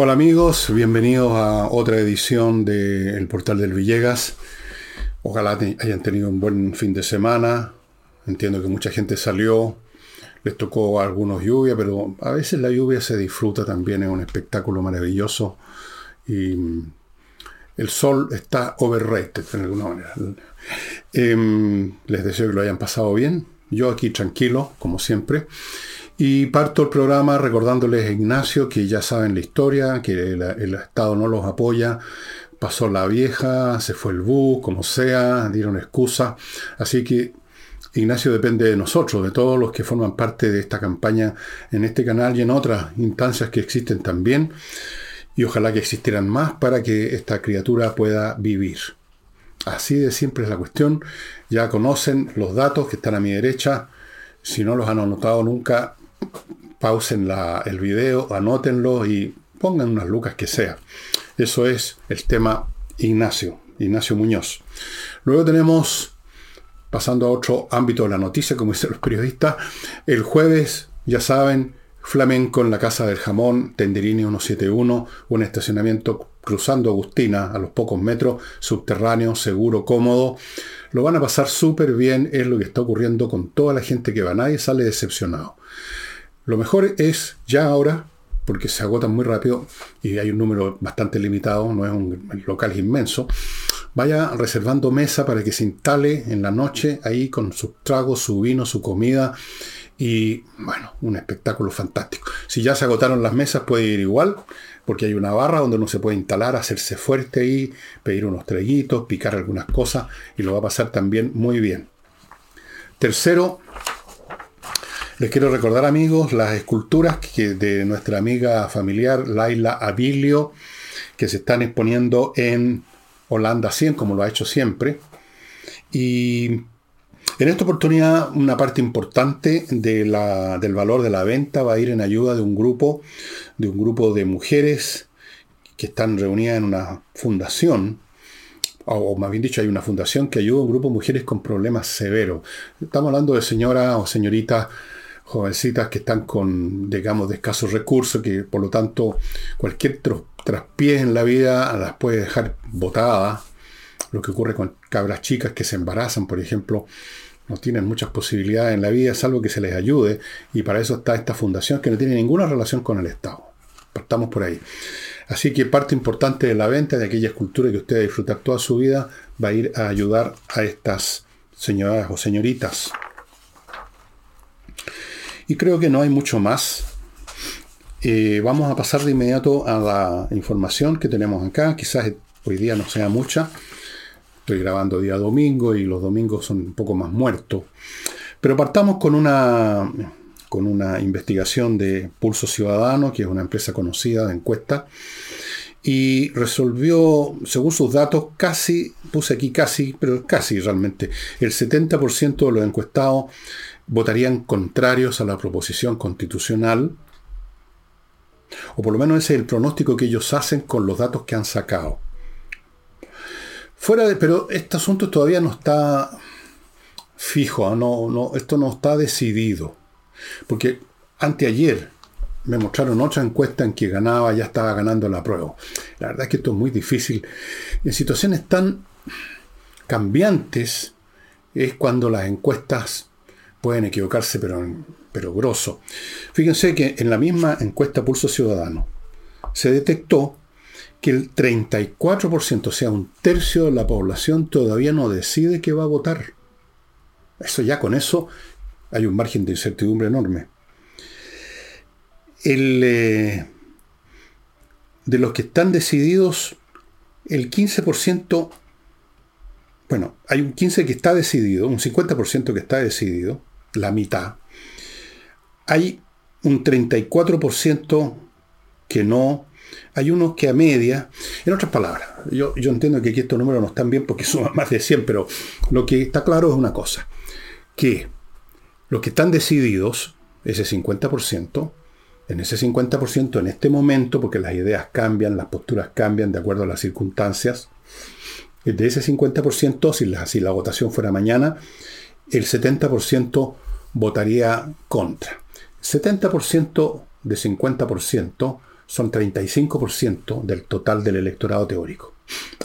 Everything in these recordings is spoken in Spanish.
Hola amigos, bienvenidos a otra edición del Portal del Villegas. Ojalá hayan tenido un buen fin de semana. Entiendo que mucha gente salió, les tocó algunos lluvia, pero a veces la lluvia se disfruta también, es un espectáculo maravilloso. Y mm, el sol está overrated en alguna manera. Em, les deseo que lo hayan pasado bien. Yo aquí tranquilo, como siempre. Y parto el programa recordándoles a Ignacio que ya saben la historia, que el, Estado no los apoya, pasó la vieja, se fue el bus, como sea, dieron excusa. Así que Ignacio depende de nosotros, de todos los que forman parte de esta campaña en este canal y en otras instancias que existen también. Y ojalá que existieran más para que esta criatura pueda vivir. Así de siempre es la cuestión. Ya conocen los datos que están a mi derecha. Si no los han anotado nunca, pausen el video, anótenlo y pongan unas lucas que sea. Eso es el tema Ignacio, Ignacio Muñoz. Luego tenemos, pasando a otro ámbito de la noticia, como dicen los periodistas, el jueves, ya saben, flamenco en la Casa del Jamón, Tenderini 171, un estacionamiento cruzando Agustina a los pocos metros, subterráneo, seguro, cómodo. Lo van a pasar súper bien, es lo que está ocurriendo con toda la gente que va, nadie sale decepcionado. Lo mejor es ya ahora, porque se agotan muy rápido y hay un número bastante limitado, no es un local inmenso, vaya reservando mesa para que se instale en la noche ahí con sus tragos, su vino, su comida y bueno, un espectáculo fantástico. Si ya se agotaron las mesas puede ir igual, porque hay una barra donde uno se puede instalar, hacerse fuerte ahí, pedir unos treguitos, picar algunas cosas y lo va a pasar también muy bien. Tercero, les quiero recordar, amigos, las esculturas de nuestra amiga familiar Laila Abilio, que se están exponiendo en Holanda 100, como lo ha hecho siempre. Y en esta oportunidad, una parte importante del valor de la venta va a ir en ayuda de un grupo, de un grupo de mujeres que están reunidas en una fundación, o más bien dicho, hay una fundación que ayuda a un grupo de mujeres con problemas severos. Estamos hablando de señora o señorita jovencitas que están con, digamos, de escasos recursos, que por lo tanto cualquier traspiés en la vida las puede dejar botadas. Lo que ocurre con cabras chicas que se embarazan, por ejemplo, no tienen muchas posibilidades en la vida, salvo que se les ayude, y para eso está esta fundación que no tiene ninguna relación con el Estado. Partamos por ahí. Así que parte importante de la venta de aquella escultura que usted va disfrutar toda su vida va a ir a ayudar a estas señoras o señoritas y creo que no hay mucho más. Eh, vamos a pasar de inmediato a la información que tenemos acá. Quizás hoy día no sea mucha. Estoy grabando día domingo y los domingos son un poco más muertos. Pero partamos con una, con una investigación de Pulso Ciudadano, que es una empresa conocida de encuesta, y resolvió, según sus datos, casi, puse aquí casi, pero casi realmente, el 70% de los encuestados votarían contrarios a la proposición constitucional, o por lo menos ese es el pronóstico que ellos hacen con los datos que han sacado. Fuera de, pero este asunto todavía no está fijo, no, no, esto no está decidido. Porque anteayer me mostraron otra encuesta en que ganaba, ya estaba ganando la prueba. La verdad es que esto es muy difícil. En situaciones tan cambiantes es cuando las encuestas pueden equivocarse, pero, pero grosso. Fíjense que en la misma encuesta Pulso Ciudadano se detectó que el 34%, o sea, un tercio de la población todavía no decide que va a votar. Eso ya con eso hay un margen de incertidumbre enorme. El, eh, de los que están decididos, el 15%, bueno, hay un 15% que está decidido, un 50% que está decidido, la mitad, hay un 34% que no, hay unos que a media, en otras palabras, yo, yo entiendo que aquí estos números no están bien porque suman más de 100, pero lo que está claro es una cosa, que los que están decididos, ese 50%, en ese 50% en este momento, porque las ideas cambian, las posturas cambian de acuerdo a las circunstancias, de ese 50%, si si la votación fuera mañana, el 70% votaría contra. 70% de 50% son 35% del total del electorado teórico.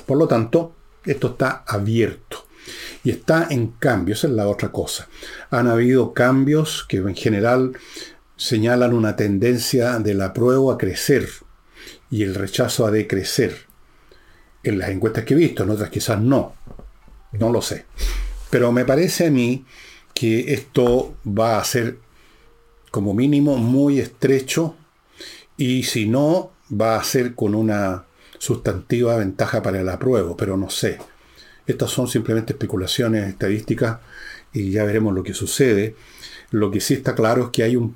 Por lo tanto, esto está abierto. Y está en cambio, esa es la otra cosa. Han habido cambios que en general señalan una tendencia del apruebo a crecer y el rechazo a decrecer. En las encuestas que he visto, en otras quizás no. No lo sé. Pero me parece a mí que esto va a ser como mínimo muy estrecho y si no, va a ser con una sustantiva ventaja para el apruebo, pero no sé. Estas son simplemente especulaciones estadísticas y ya veremos lo que sucede. Lo que sí está claro es que hay, un,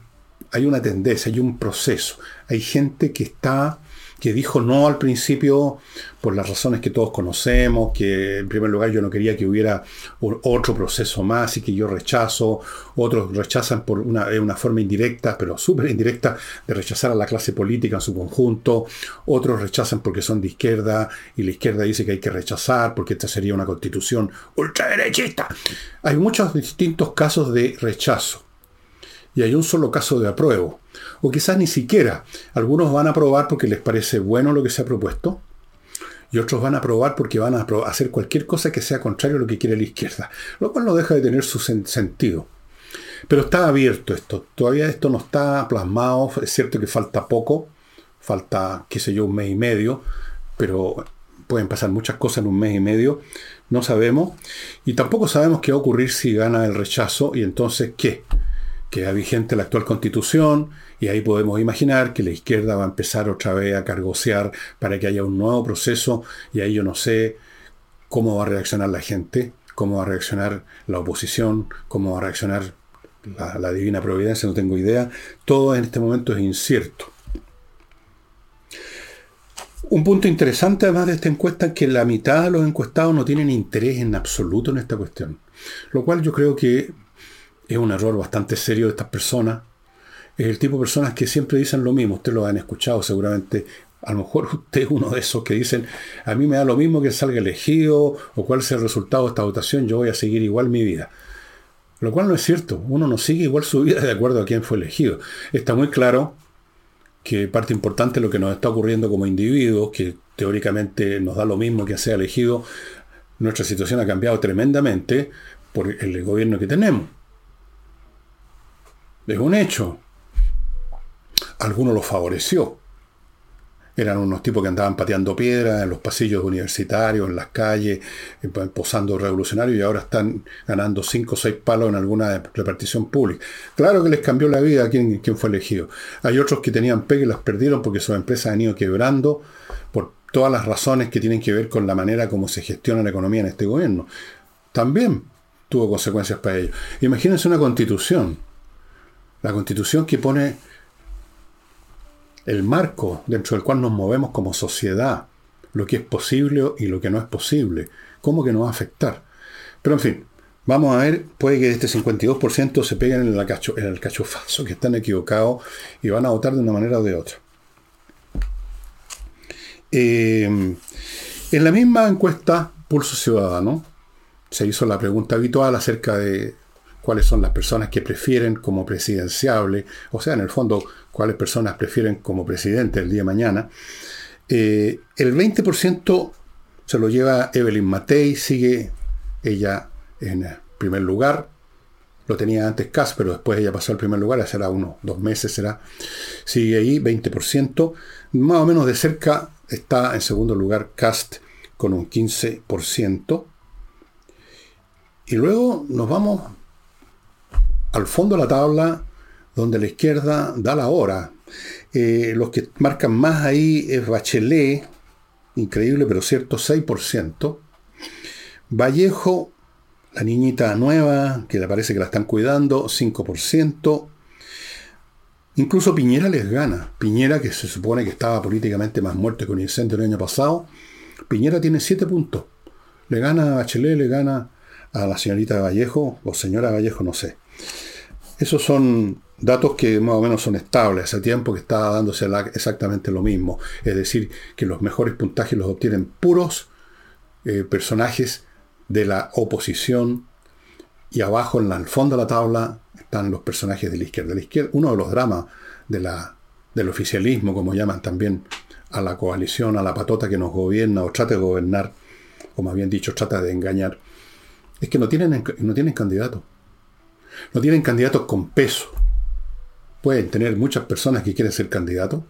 hay una tendencia, hay un proceso. Hay gente que está que dijo no al principio por las razones que todos conocemos, que en primer lugar yo no quería que hubiera otro proceso más y que yo rechazo, otros rechazan por una, una forma indirecta, pero súper indirecta, de rechazar a la clase política en su conjunto, otros rechazan porque son de izquierda y la izquierda dice que hay que rechazar porque esta sería una constitución ultraderechista. Hay muchos distintos casos de rechazo y hay un solo caso de apruebo o quizás ni siquiera. Algunos van a aprobar porque les parece bueno lo que se ha propuesto, y otros van a aprobar porque van a hacer cualquier cosa que sea contrario a lo que quiere la izquierda, lo cual no deja de tener su sentido. Pero está abierto esto, todavía esto no está plasmado, es cierto que falta poco, falta, qué sé yo, un mes y medio, pero pueden pasar muchas cosas en un mes y medio, no sabemos, y tampoco sabemos qué va a ocurrir si gana el rechazo, y entonces, ¿qué? Queda vigente la actual constitución y ahí podemos imaginar que la izquierda va a empezar otra vez a cargosear para que haya un nuevo proceso y ahí yo no sé cómo va a reaccionar la gente, cómo va a reaccionar la oposición, cómo va a reaccionar la, la divina providencia, no tengo idea. Todo en este momento es incierto. Un punto interesante además de esta encuesta es que la mitad de los encuestados no tienen interés en absoluto en esta cuestión. Lo cual yo creo que es un error bastante serio de estas personas. Es el tipo de personas que siempre dicen lo mismo. Ustedes lo han escuchado seguramente. A lo mejor usted es uno de esos que dicen, a mí me da lo mismo que salga elegido o cuál sea el resultado de esta votación, yo voy a seguir igual mi vida. Lo cual no es cierto. Uno no sigue igual su vida de acuerdo a quién fue elegido. Está muy claro que parte importante de lo que nos está ocurriendo como individuos, que teóricamente nos da lo mismo que sea elegido, nuestra situación ha cambiado tremendamente por el gobierno que tenemos. Es un hecho. Alguno lo favoreció. Eran unos tipos que andaban pateando piedras en los pasillos universitarios, en las calles, eh, posando revolucionarios y ahora están ganando cinco o seis palos en alguna repartición pública. Claro que les cambió la vida a quien, fue elegido. Hay otros que tenían pegue y las perdieron porque sus empresas han ido quebrando por todas las razones que tienen que ver con la manera como se gestiona la economía en este gobierno. También tuvo consecuencias para ellos. Imagínense una constitución la constitución que pone el marco dentro del cual nos movemos como sociedad, lo que es posible y lo que no es posible, cómo que nos va a afectar. Pero en fin, vamos a ver, puede que este 52% se peguen en, en el cachofazo, que están equivocados y van a votar de una manera o de otra. Eh, en la misma encuesta Pulso Ciudadano se hizo la pregunta habitual acerca de cuáles son las personas que prefieren como presidenciable, o sea, en el fondo, cuáles personas prefieren como presidente el día de mañana. Eh, el 20% se lo lleva Evelyn Matei, sigue ella en primer lugar. Lo tenía antes Cas, pero después ella pasó al primer lugar, será unos dos meses, será. Sigue ahí, 20%. Más o menos de cerca está en segundo lugar Cast con un 15%. Y luego nos vamos al fondo de la tabla, donde la izquierda da la hora. Eh, los que marcan más ahí es Bachelet, increíble pero cierto, 6%. Vallejo, la niñita nueva, que le parece que la están cuidando, 5%. Incluso Piñera les gana. Piñera, que se supone que estaba políticamente más muerto que un incendio el año pasado, Piñera tiene 7 puntos. Le gana a Bachelet, le gana a la señorita Vallejo, o señora Vallejo, no sé. Esos son datos que más o menos son estables. Hace tiempo que está dándose exactamente lo mismo. Es decir, que los mejores puntajes los obtienen puros eh, personajes de la oposición y abajo en el fondo de la tabla están los personajes de la izquierda. Uno de los dramas del oficialismo, como llaman también a la coalición, a la patota que nos gobierna o trata de gobernar, o más bien dicho, trata de engañar, es que no tienen, no tienen candidatos. No tienen candidatos con peso. Pueden tener muchas personas que quieren ser candidatos,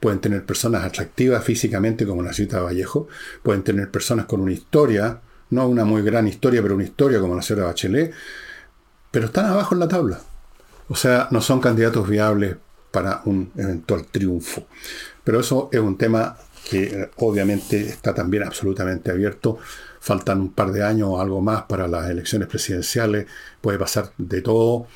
pueden tener personas atractivas físicamente como la cita Vallejo, pueden tener personas con una historia, no una muy gran historia, pero una historia como la señora Bachelet, pero están abajo en la tabla. O sea, no son candidatos viables para un eventual triunfo. Pero eso es un tema que eh, obviamente está también absolutamente abierto. Faltan un par de años o algo más para las elecciones presidenciales. Puede pasar de todo.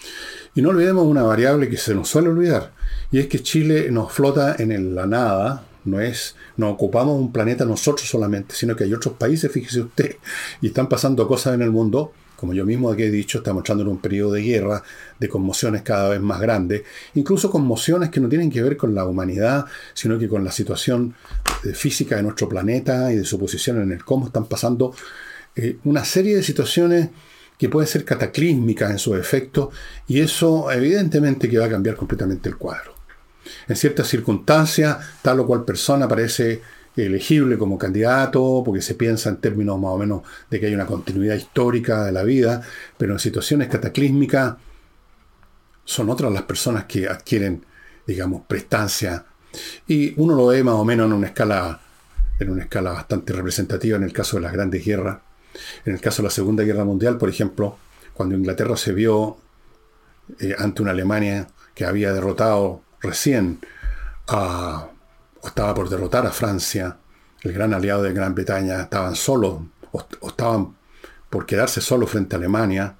Y no olvidemos una variable que se nos suele olvidar. Y es que Chile nos flota en la nada. No es, no ocupamos un planeta nosotros solamente, sino que hay otros países, fíjese usted, y están pasando cosas en el mundo como yo mismo aquí he dicho, estamos entrando en un periodo de guerra, de conmociones cada vez más grandes, incluso conmociones que no tienen que ver con la humanidad, sino que con la situación eh, física de nuestro planeta y de su posición en el cómo están pasando eh, una serie de situaciones que pueden ser cataclísmicas en su efecto, y eso evidentemente que va a cambiar completamente el cuadro. En ciertas circunstancias, tal o cual persona parece elegible como candidato, porque se piensa en términos más o menos de que hay una continuidad histórica de la vida, pero en situaciones cataclísmicas son otras las personas que adquieren, digamos, prestancia. Y uno lo ve más o menos en una escala, en una escala bastante representativa en el caso de las grandes guerras. En el caso de la Segunda Guerra Mundial, por ejemplo, cuando Inglaterra se vio eh, ante una Alemania que había derrotado recién a estaba por derrotar a Francia, el gran aliado de Gran Bretaña, estaban solos o, estaban por quedarse solos frente a Alemania.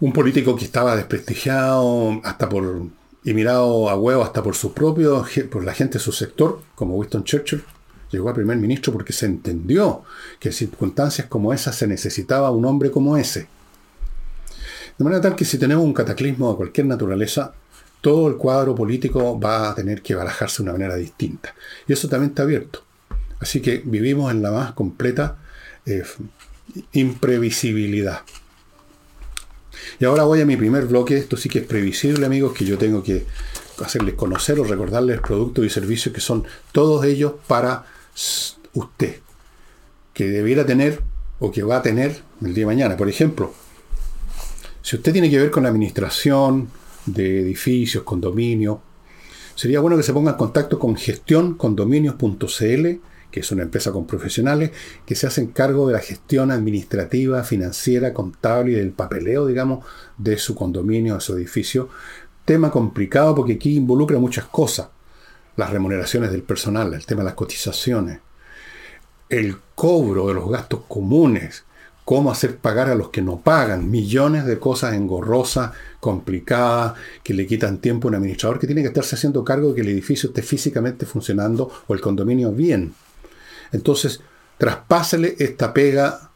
Un político que estaba desprestigiado hasta por y mirado a huevo hasta por su propio, por la gente de su sector, como Winston Churchill, llegó a primer ministro porque se entendió que en circunstancias como esas se necesitaba un hombre como ese. De manera tal que si tenemos un cataclismo de cualquier naturaleza, todo el cuadro político va a tener que barajarse de una manera distinta. Y eso también está abierto. Así que vivimos en la más completa eh, imprevisibilidad. Y ahora voy a mi primer bloque. Esto sí que es previsible, amigos, que yo tengo que hacerles conocer o recordarles productos y servicios que son todos ellos para usted. Que debiera tener o que va a tener el día de mañana. Por ejemplo, si usted tiene que ver con la administración, de edificios, condominios. Sería bueno que se ponga en contacto con gestioncondominios.cl, que es una empresa con profesionales que se hacen cargo de la gestión administrativa, financiera, contable y del papeleo, digamos, de su condominio, de su edificio. Tema complicado porque aquí involucra muchas cosas. Las remuneraciones del personal, el tema de las cotizaciones, el cobro de los gastos comunes, cómo hacer pagar a los que no pagan, millones de cosas engorrosas, complicadas, que le quitan tiempo a un administrador que tiene que estarse haciendo cargo de que el edificio esté físicamente funcionando o el condominio bien. Entonces, traspásele esta pega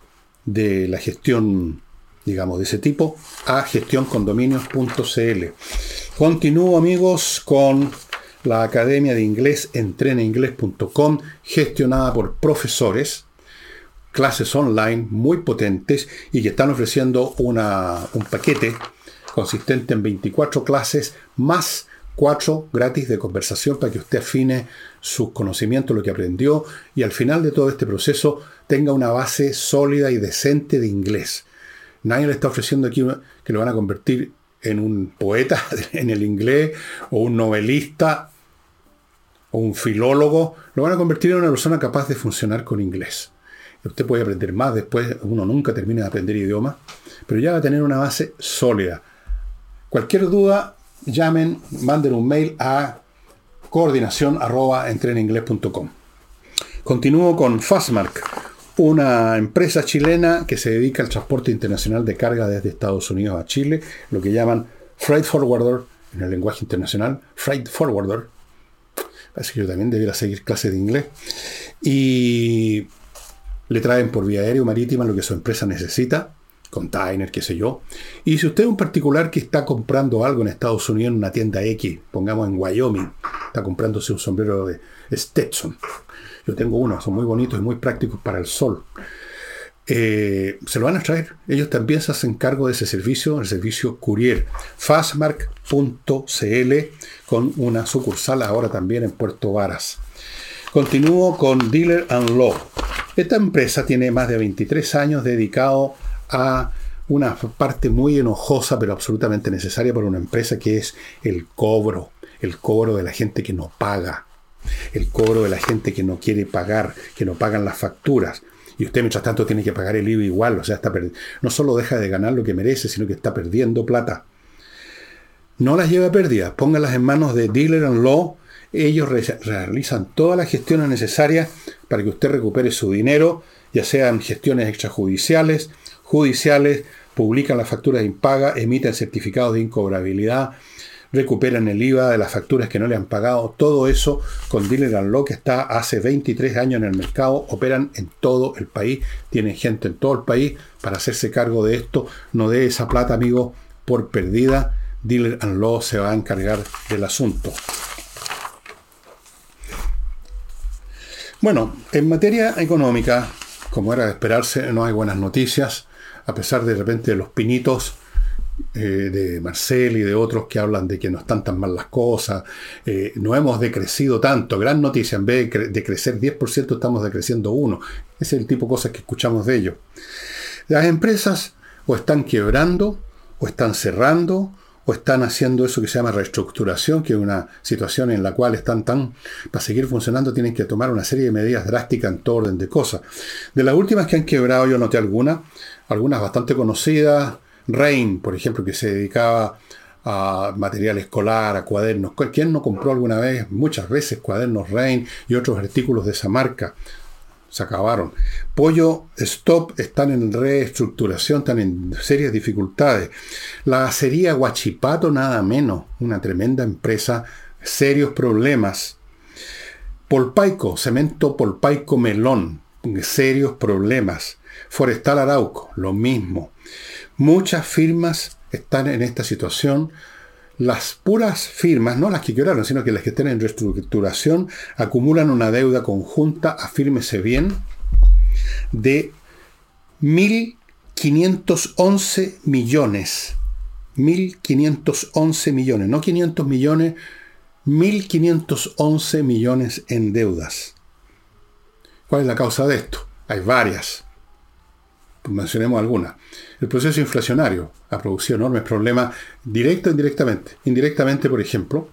de la gestión, digamos, de ese tipo a gestioncondominios.cl. Continúo, amigos, con la Academia de Inglés entrenainglés.com, gestionada por profesores clases online muy potentes y que están ofreciendo una, un paquete consistente en 24 clases más 4 gratis de conversación para que usted afine sus conocimientos, lo que aprendió y al final de todo este proceso tenga una base sólida y decente de inglés. Nadie le está ofreciendo aquí que lo van a convertir en un poeta en el inglés o un novelista o un filólogo. Lo van a convertir en una persona capaz de funcionar con inglés. Usted puede aprender más después, uno nunca termina de aprender idioma, pero ya va a tener una base sólida. Cualquier duda, llamen, manden un mail a coordinación Continúo con Fastmark, una empresa chilena que se dedica al transporte internacional de carga desde Estados Unidos a Chile, lo que llaman freight forwarder en el lenguaje internacional, freight forwarder. Parece que yo también debiera seguir clases de inglés. Y le traen por vía aérea o marítima lo que su empresa necesita, container, qué sé yo. Y si usted es un particular que está comprando algo en Estados Unidos en una tienda X, pongamos en Wyoming, está comprándose un sombrero de Stetson. Yo tengo uno, son muy bonitos y muy prácticos para el sol. eh, se lo van a traer. Ellos también se hacen cargo de ese servicio, el servicio Courier. Fastmark.cl con una sucursal ahora también en Puerto Varas. Continúo con Dealer and Law. Esta empresa tiene más de 23 años dedicado a una parte muy enojosa, pero absolutamente necesaria para una empresa, que es el cobro. El cobro de la gente que no paga. El cobro de la gente que no quiere pagar, que no pagan las facturas. Y usted, mientras tanto, tiene que pagar el IVA igual. O sea, está no solo deja de ganar lo que merece, sino que está perdiendo plata. No las lleve a pérdida. Póngalas en manos de Dealer and Law ellos realizan todas las gestiones necesarias para que usted recupere su dinero, ya sean gestiones extrajudiciales, judiciales, publican las facturas de impaga, emiten certificados de incobrabilidad, recuperan el IVA de las facturas que no le han pagado, todo eso con Dealer Law que está hace 23 años en el mercado, operan en todo el país, tienen gente en todo el país para hacerse cargo de esto, no dé esa plata, amigo, por perdida, Dealer Law se va a encargar del asunto. Bueno, en materia económica, como era de esperarse, no hay buenas noticias, a pesar de, repente de los pinitos eh, de Marcel y de otros que hablan de que no están tan mal las cosas, eh, no hemos decrecido tanto, gran noticia, en vez de, crecer 10% estamos decreciendo 1%, ese es el tipo de cosas que escuchamos de ellos. Las empresas o están quebrando, o están cerrando, o están haciendo eso que se llama reestructuración, que es una situación en la cual están tan, para seguir funcionando, tienen que tomar una serie de medidas drásticas en todo orden de cosas. De las últimas que han quebrado, yo noté algunas, algunas bastante conocidas, Rain, por ejemplo, que se dedicaba a material escolar, a cuadernos. ¿Quién no compró alguna vez, muchas veces, cuadernos Rain y otros artículos de esa marca? Se acabaron. Pollo Stop están en reestructuración, están en serias dificultades. La acería Guachipato, nada menos, una tremenda empresa, serios problemas. Polpaico, cemento Polpaico Melón, serios problemas. Forestal Arauco, lo mismo. Muchas firmas están en esta situación las puras firmas, no las que quebraron, sino que las que estén en reestructuración, acumulan una deuda conjunta, afírmese bien, de 1.511 millones. 1.511 millones, no 500 millones, 1.511 millones en deudas. ¿Cuál es la causa de esto? Hay varias. Mencionemos algunas. El proceso inflacionario ha producido enormes problemas, directo e indirectamente. Indirectamente, por ejemplo,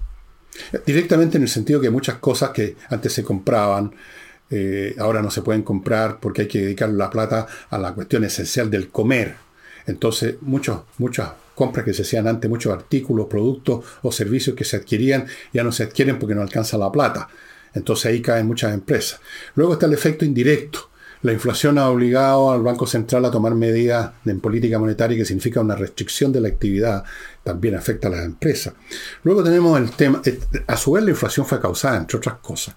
directamente en el sentido que muchas cosas que antes se compraban, eh, ahora no se pueden comprar porque hay que dedicar la plata a la cuestión esencial del comer. Entonces, muchos, muchas compras que se hacían antes, muchos artículos, productos o servicios que se adquirían, ya no se adquieren porque no alcanza la plata. Entonces ahí caen muchas empresas. Luego está el efecto indirecto. La inflación ha obligado al Banco Central a tomar medidas en política monetaria que significa una restricción de la actividad, también afecta a las empresas. Luego tenemos el tema, eh, a su vez la inflación fue causada, entre otras cosas,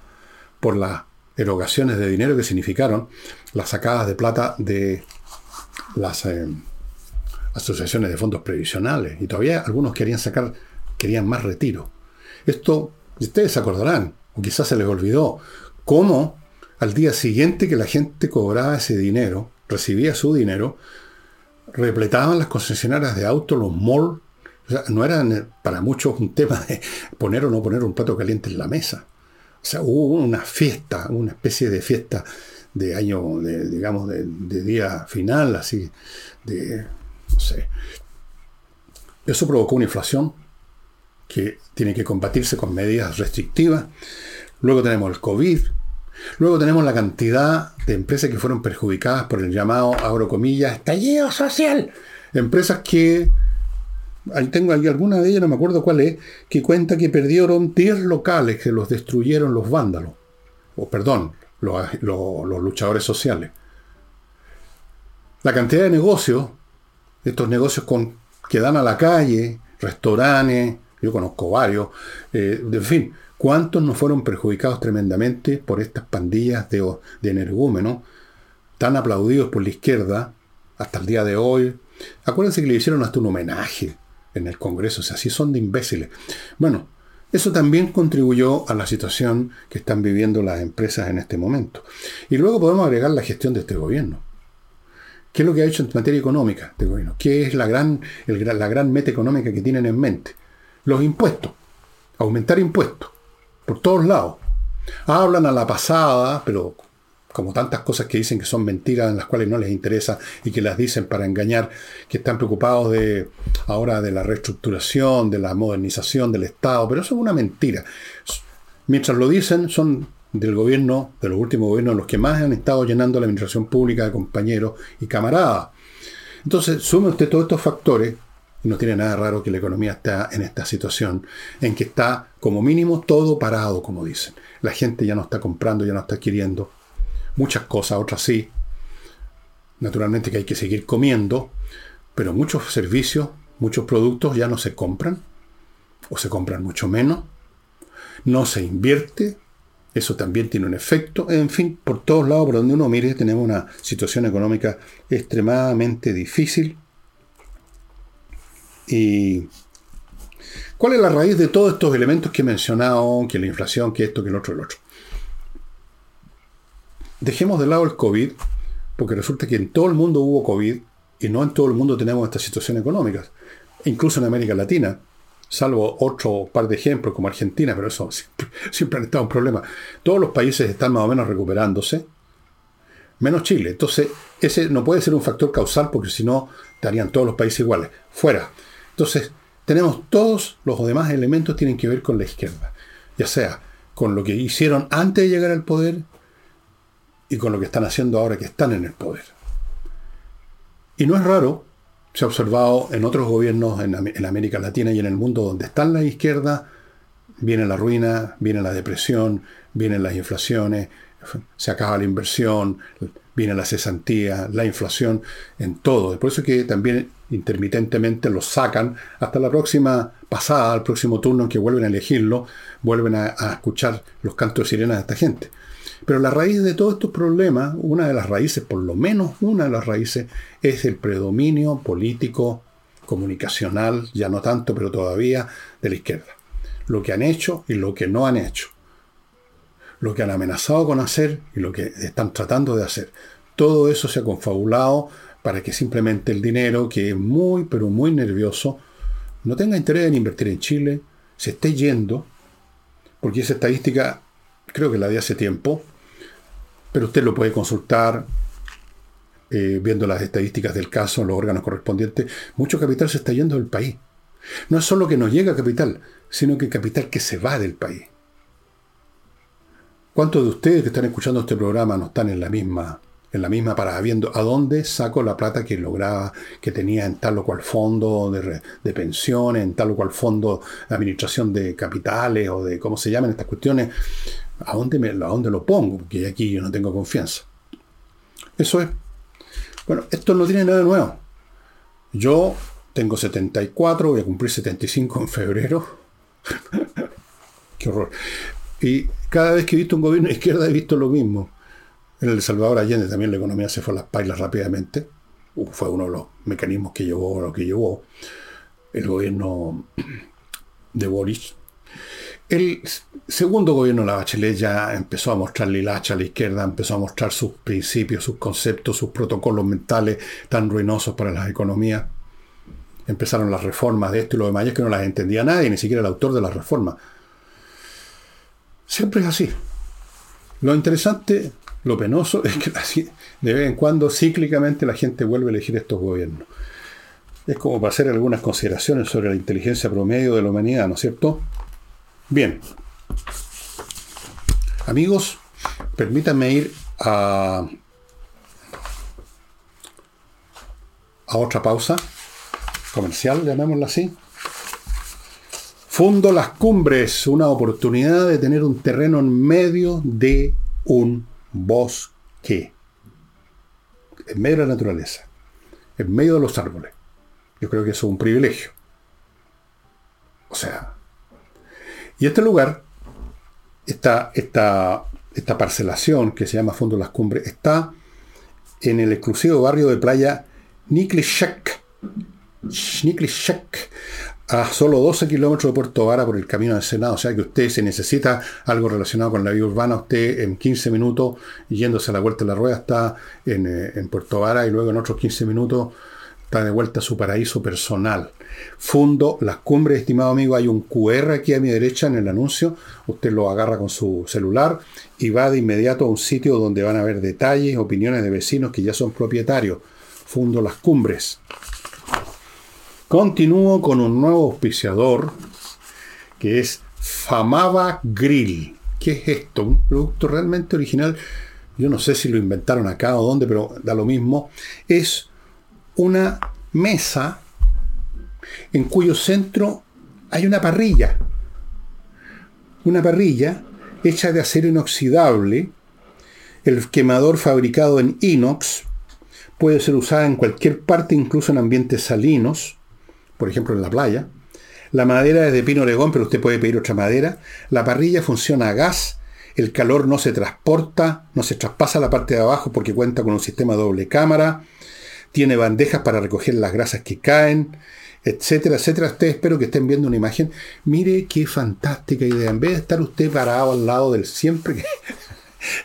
por las erogaciones de dinero que significaron las sacadas de plata de las eh, asociaciones de fondos previsionales. Y todavía algunos querían sacar, querían más retiro. Esto, ustedes se acordarán, o quizás se les olvidó, cómo al día siguiente que la gente cobraba ese dinero, recibía su dinero, repletaban las concesionarias de autos, los malls. no eran eh, para muchos un tema de poner o no poner un plato caliente en la mesa. O sea, hubo una fiesta, una especie de fiesta de año, digamos, de, de, día final, así, de, no sé. Eso provocó una inflación que tiene que combatirse con medidas restrictivas. Luego tenemos el COVID, Luego tenemos la cantidad de empresas que fueron perjudicadas por el llamado, abro comillas, estallido social. Empresas que, ahí tengo aquí alguna de ellas, no me acuerdo cuál es, que cuenta que perdieron 10 locales que los destruyeron los vándalos. O perdón, los, luchadores sociales. La cantidad de negocios, estos negocios con, que dan a la calle, restaurantes, yo conozco varios, eh, en fin, ¿Cuántos no fueron perjudicados tremendamente por estas pandillas de, de energúmenos, tan aplaudidos por la izquierda hasta el día de hoy? Acuérdense que le hicieron hasta un homenaje en el Congreso, o sea, así son de imbéciles. Bueno, eso también contribuyó a la situación que están viviendo las empresas en este momento. Y luego podemos agregar la gestión de este gobierno. ¿Qué es lo que ha hecho en materia económica este gobierno? ¿Qué es la gran, la gran meta económica que tienen en mente? Los impuestos. Aumentar impuestos. Por todos lados. Hablan a la pasada, pero como tantas cosas que dicen que son mentiras, en las cuales no les interesa y que las dicen para engañar, que están preocupados de ahora de la reestructuración, de la modernización del Estado, pero eso es una mentira. Mientras lo dicen, son del gobierno, de los últimos gobiernos, los que más han estado llenando la administración pública de compañeros y camaradas. Entonces, sume usted todos estos factores, no tiene nada raro que la economía está en esta situación, en que está como mínimo todo parado, como dicen. La gente ya no está comprando, ya no está adquiriendo muchas cosas, otras sí. Naturalmente que hay que seguir comiendo, pero muchos servicios, muchos productos ya no se compran, o se compran mucho menos, no se invierte, eso también tiene un efecto. En fin, por todos lados, por donde uno mire, tenemos una situación económica extremadamente difícil. ¿Y cuál es la raíz de todos estos elementos que he mencionado? Que la inflación, que esto, que el otro, el otro. Dejemos de lado el COVID, porque resulta que en todo el mundo hubo COVID y no en todo el mundo tenemos estas situaciones económicas. Incluso en América Latina, salvo otro par de ejemplos como Argentina, pero eso siempre, han estado un problema. Todos los países están más o menos recuperándose, menos Chile. Entonces, ese no puede ser un factor causal porque si no, estarían todos los países iguales. Fuera. Entonces, tenemos todos los demás elementos tienen que ver con la izquierda. Ya sea con lo que hicieron antes de llegar al poder y con lo que están haciendo ahora que están en el poder. Y no es raro se ha observado en otros gobiernos en, América Latina y en el mundo donde están la izquierda, viene la ruina, viene la depresión, vienen las inflaciones, se acaba la inversión, viene la cesantía, la inflación, en todo. Por eso es que también intermitentemente lo sacan hasta la próxima pasada, al próximo turno en que vuelven a elegirlo, vuelven a, a escuchar los cantos de sirenas de esta gente. Pero la raíz de todos estos problemas, una de las raíces, por lo menos una de las raíces, es el predominio político, comunicacional, ya no tanto, pero todavía, de la izquierda. Lo que han hecho y lo que no han hecho. Lo que han amenazado con hacer y lo que están tratando de hacer. Todo eso se ha confabulado para que simplemente el dinero, que es muy, pero muy nervioso, no tenga interés en invertir en Chile, se esté yendo, porque esa estadística creo que la de hace tiempo, pero usted lo puede consultar eh, viendo las estadísticas del caso los órganos correspondientes. Mucho capital se está yendo del país. No es solo que no llega capital, sino que capital que se va del país. ¿Cuántos de ustedes que están escuchando este programa no están en la misma, en la misma parada, viendo a dónde saco la plata que lograba, que tenía en tal o cual fondo de, pensiones, en tal o cual fondo de administración de capitales o de cómo se llaman estas cuestiones? ¿A dónde, ¿A dónde lo pongo? Porque aquí yo no tengo confianza. Eso es. Bueno, esto no tiene nada nuevo. Yo tengo 74, voy a cumplir 75 en febrero. Qué horror. Y cada vez que he visto un gobierno de izquierda he visto lo mismo. En El Salvador Allende también la economía se fue a las pailas rápidamente. fue uno de los mecanismos que llevó lo que llevó el gobierno de Boris. El segundo gobierno de la Bachelet ya empezó a mostrar la hacha a la izquierda, empezó a mostrar sus principios, sus conceptos, sus protocolos mentales tan ruinosos para las economías. Empezaron las reformas de esto y lo demás, y es que no las entendía nadie, ni siquiera el autor de las reformas. Siempre es así. Lo interesante, lo penoso, es que de vez en cuando, cíclicamente, la gente vuelve a elegir estos gobiernos. Es como para hacer algunas consideraciones sobre la inteligencia promedio de la humanidad, ¿no es cierto? Bien. Amigos, permítanme ir a, a otra pausa comercial, llamémosla así. Fundo Las Cumbres, una oportunidad de tener un terreno en medio de un bosque. En medio de la naturaleza. En medio de los árboles. Yo creo que eso es un privilegio. O sea, y este lugar, esta, esta, esta parcelación que se llama Fondo Las Cumbres, está en el exclusivo barrio de playa Niklishek, a solo 12 kilómetros de Puerto Vara por el camino del Senado. O sea que usted, si necesita algo relacionado con la vía urbana, usted en 15 minutos, yéndose a la vuelta de la rueda, está en, eh, en Puerto Vara y luego en otros 15 minutos está de vuelta a su paraíso personal. Fundo Las Cumbres, estimado amigo, hay un QR aquí a mi derecha en el anuncio. Usted lo agarra con su celular y va de inmediato a un sitio donde van a ver detalles, opiniones de vecinos que ya son propietarios. Fundo Las Cumbres. Continúo con un nuevo auspiciador que es Famaba Grill. ¿Qué es esto? Un producto realmente original. Yo no sé si lo inventaron acá o dónde, pero da lo mismo. Es una mesa en cuyo centro hay una parrilla. Una parrilla hecha de acero inoxidable. El quemador fabricado en inox puede ser usada en cualquier parte, incluso en ambientes salinos por ejemplo en la playa. La madera es de pino oregón, pero usted puede pedir otra madera. La parrilla funciona a gas. El calor no se transporta, no se traspasa a la parte de abajo porque cuenta con un sistema doble cámara. Tiene bandejas para recoger las grasas que caen, etcétera, etcétera. Ustedes espero que estén viendo una imagen. Mire qué fantástica idea. En vez de estar usted parado al lado del siempre que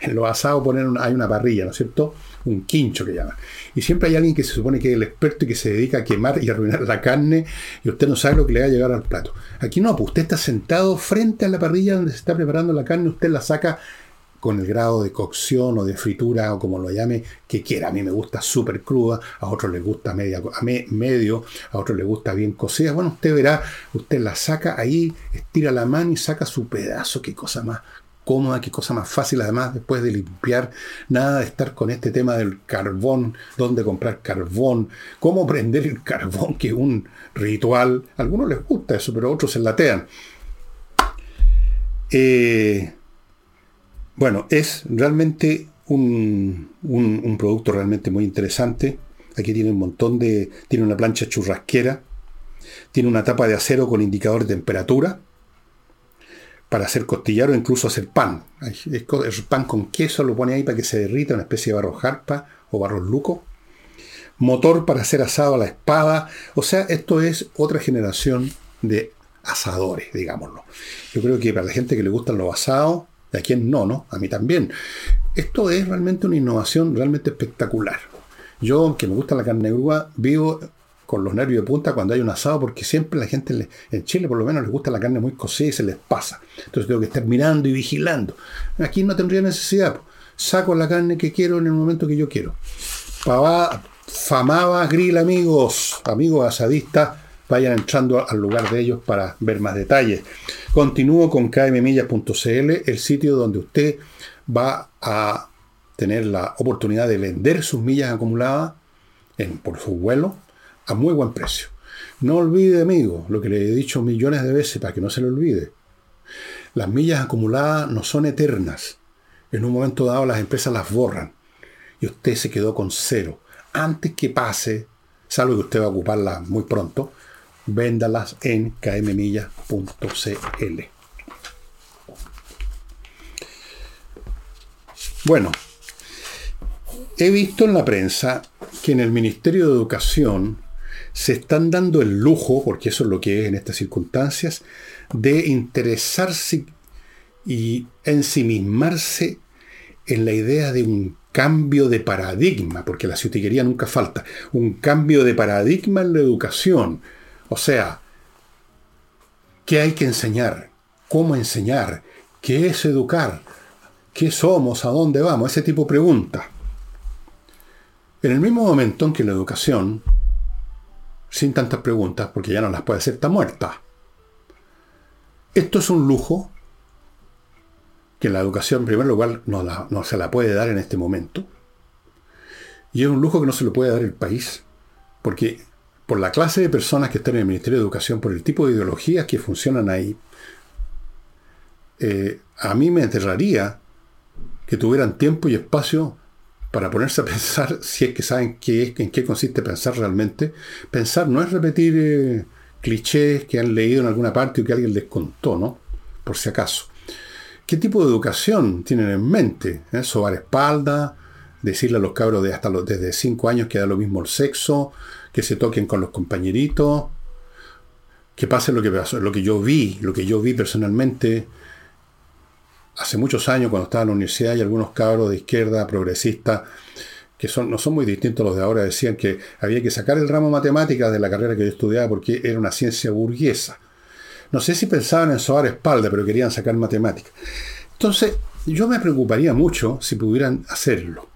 en los asados ponen hay una parrilla, ¿no es cierto? Un quincho que llaman. Y siempre hay alguien que se supone que es el experto y que se dedica a quemar y arruinar la carne y usted no sabe lo que le va a llegar al plato. Aquí no, pues usted está sentado frente a la parrilla donde se está preparando la carne, usted la saca con el grado de cocción o de fritura o como lo llame que quiera. A mí me gusta súper cruda, a otros les gusta media, a medio, a otros les gusta bien cocida. Bueno, usted verá, usted la saca ahí, estira la mano y saca su pedazo. Qué cosa más cómoda, qué cosa más fácil además después de limpiar, nada de estar con este tema del carbón, dónde comprar carbón, cómo prender el carbón, que es un ritual. A algunos les gusta eso, pero otros se latean. Eh, bueno, es realmente un, un, producto realmente muy interesante. Aquí tiene un montón de... tiene una plancha churrasquera, tiene una tapa de acero con indicador de temperatura, para hacer costillar o incluso hacer pan. El pan con queso lo pone ahí para que se derrita, una especie de barro jarpa o barro luco. Motor para hacer asado a la espada. O sea, esto es otra generación de asadores, digámoslo. Yo creo que para la gente que le gustan los asados, y a quien no, ¿no? A mí también. Esto es realmente una innovación realmente espectacular. Yo, que me gusta la carne grúa, vivo con los nervios de punta cuando hay un asado, porque siempre la gente en Chile por lo menos les gusta la carne muy cocida y se les pasa. Entonces tengo que estar mirando y vigilando. Aquí no tendría necesidad. Saco la carne que quiero en el momento que yo quiero. Pavá, famaba grill amigos, amigos asadistas, vayan entrando al lugar de ellos para ver más detalles. Continúo con kmmillas.cl, el sitio donde usted va a tener la oportunidad de vender sus millas acumuladas en, por su vuelo a muy buen precio. No olvide, amigo, lo que le he dicho millones de veces para que no se le olvide. Las millas acumuladas no son eternas. En un momento dado las empresas las borran y usted se quedó con cero. Antes que pase, salvo que usted va a ocuparlas muy pronto, véndalas en kmmillas.cl. Bueno, he visto en la prensa que en el Ministerio de Educación se están dando el lujo, porque eso es lo que es en estas circunstancias, de interesarse y ensimismarse en la idea de un cambio de paradigma, porque la ciutiquería nunca falta, un cambio de paradigma en la educación. O sea, ¿qué hay que enseñar? ¿Cómo enseñar? ¿Qué es educar? ¿Qué somos? ¿A dónde vamos? Ese tipo de preguntas. En el mismo momento en que la educación sin tantas preguntas, porque ya no las puede hacer, está muerta. Esto es un lujo que la educación, en primer lugar, no, se la puede dar en este momento. Y es un lujo que no se lo puede dar el país, porque por la clase de personas que están en el Ministerio de Educación, por el tipo de ideologías que funcionan ahí, eh, a mí me aterraría que tuvieran tiempo y espacio para ponerse a pensar, si es que saben qué en qué consiste pensar realmente. Pensar no es repetir eh, clichés que han leído en alguna parte o que alguien les contó, ¿no? Por si acaso. ¿Qué tipo de educación tienen en mente? ¿Eh? Sobar espalda, decirle a los cabros de hasta los, desde 5 años que da lo mismo el sexo, que se toquen con los compañeritos. que pase lo que lo que yo vi, lo que yo vi personalmente hace muchos años cuando estaba en la universidad y algunos cabros de izquierda progresistas que son, no son muy distintos a los de ahora, decían que había que sacar el ramo matemática de la carrera que yo estudiaba porque era una ciencia burguesa. No sé si pensaban en sobar espalda, pero querían sacar matemática. Entonces, yo me preocuparía mucho si pudieran hacerlo.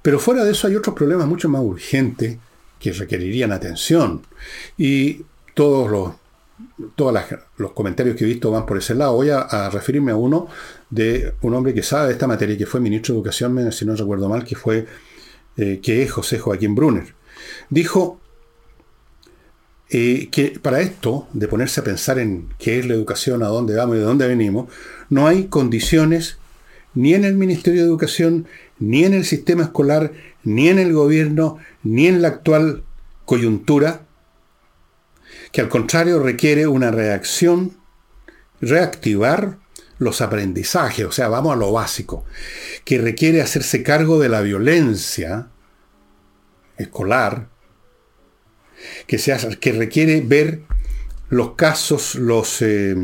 Pero fuera de eso hay otros problemas mucho más urgentes que requerirían atención. Y todos los, todos los comentarios que he visto van por ese lado. Voy a, referirme a uno de un hombre que sabe de esta materia, que fue ministro de Educación, si no recuerdo mal, que fue eh, que es José Joaquín Brunner. Dijo eh, que para esto, de ponerse a pensar en qué es la educación, a dónde vamos y de dónde venimos, no hay condiciones ni en el Ministerio de Educación, ni en el sistema escolar, ni en el gobierno, ni en la actual coyuntura, que al contrario requiere una reacción, reactivar los aprendizajes, o sea, vamos a lo básico, que requiere hacerse cargo de la violencia escolar, que, que requiere ver los casos, los... Eh,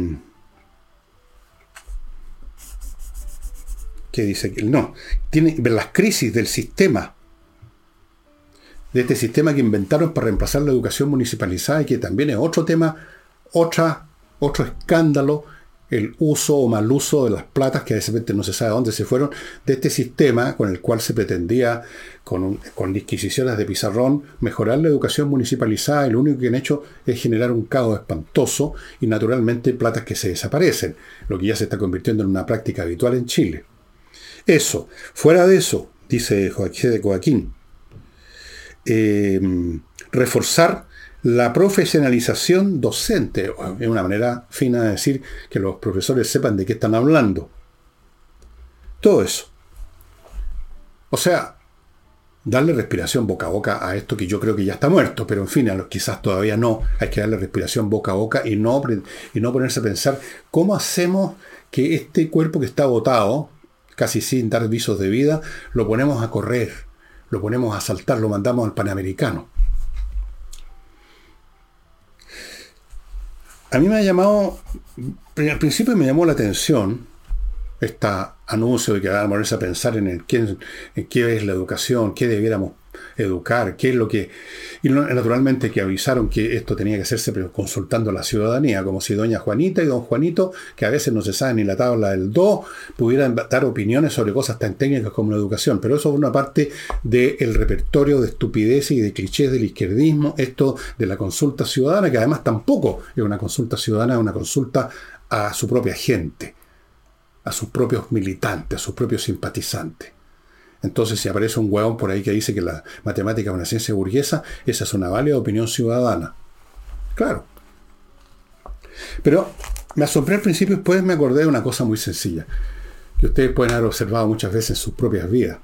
¿Qué dice? No, tiene ver las crisis del sistema, de este sistema que inventaron para reemplazar la educación municipalizada y que también es otro tema, otra, otro escándalo el uso o mal uso de las platas, que a veces no se sabe dónde se fueron, de este sistema con el cual se pretendía, con, con disquisiciones de pizarrón, mejorar la educación municipalizada y lo único que han hecho es generar un caos espantoso y naturalmente platas que se desaparecen, lo que ya se está convirtiendo en una práctica habitual en Chile. Eso, fuera de eso, dice Joaquín, eh, reforzar la profesionalización docente. Es una manera fina de decir que los profesores sepan de qué están hablando. Todo eso. O sea, darle respiración boca a boca a esto que yo creo que ya está muerto, pero en fin, a los quizás todavía no. Hay que darle respiración boca a boca y no, y no ponerse a pensar cómo hacemos que este cuerpo que está agotado, casi sin dar visos de vida, lo ponemos a correr, lo ponemos a saltar, lo mandamos al Panamericano. A mí me ha llamado, al principio me llamó la atención este anuncio de que van a pensar en, el, en qué es la educación, qué debiéramos educar, qué es lo que... Y naturalmente que avisaron que esto tenía que hacerse consultando a la ciudadanía, como si doña Juanita y don Juanito, que a veces no se sabe ni la tabla del 2, pudieran dar opiniones sobre cosas tan técnicas como la educación. Pero eso es una parte del repertorio de estupidez y de clichés del izquierdismo, esto de la consulta ciudadana, que además tampoco es una consulta ciudadana, es una consulta a su propia gente, a sus propios militantes, a sus propios simpatizantes. Entonces, si aparece un hueón por ahí que dice que la matemática es una ciencia burguesa, esa es una válida opinión ciudadana. Claro. Pero me asombré al principio y después me acordé de una cosa muy sencilla, que ustedes pueden haber observado muchas veces en sus propias vidas.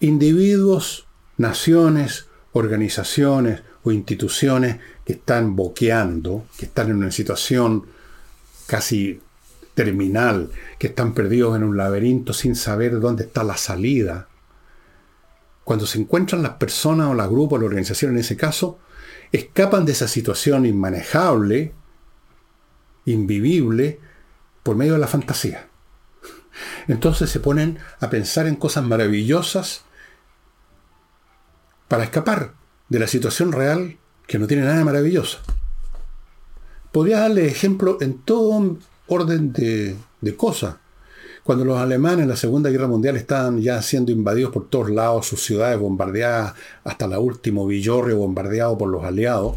Individuos, naciones, organizaciones o instituciones que están boqueando, que están en una situación casi terminal, que están perdidos en un laberinto sin saber dónde está la salida, cuando se encuentran las personas o la grupo o la organización en ese caso, escapan de esa situación inmanejable, invivible, por medio de la fantasía. Entonces se ponen a pensar en cosas maravillosas para escapar de la situación real que no tiene nada de maravillosa. Podría darle ejemplo en todo orden de, de cosas. Cuando los alemanes en la Segunda Guerra Mundial estaban ya siendo invadidos por todos lados, sus ciudades bombardeadas, hasta la última Villorrio bombardeado por los aliados,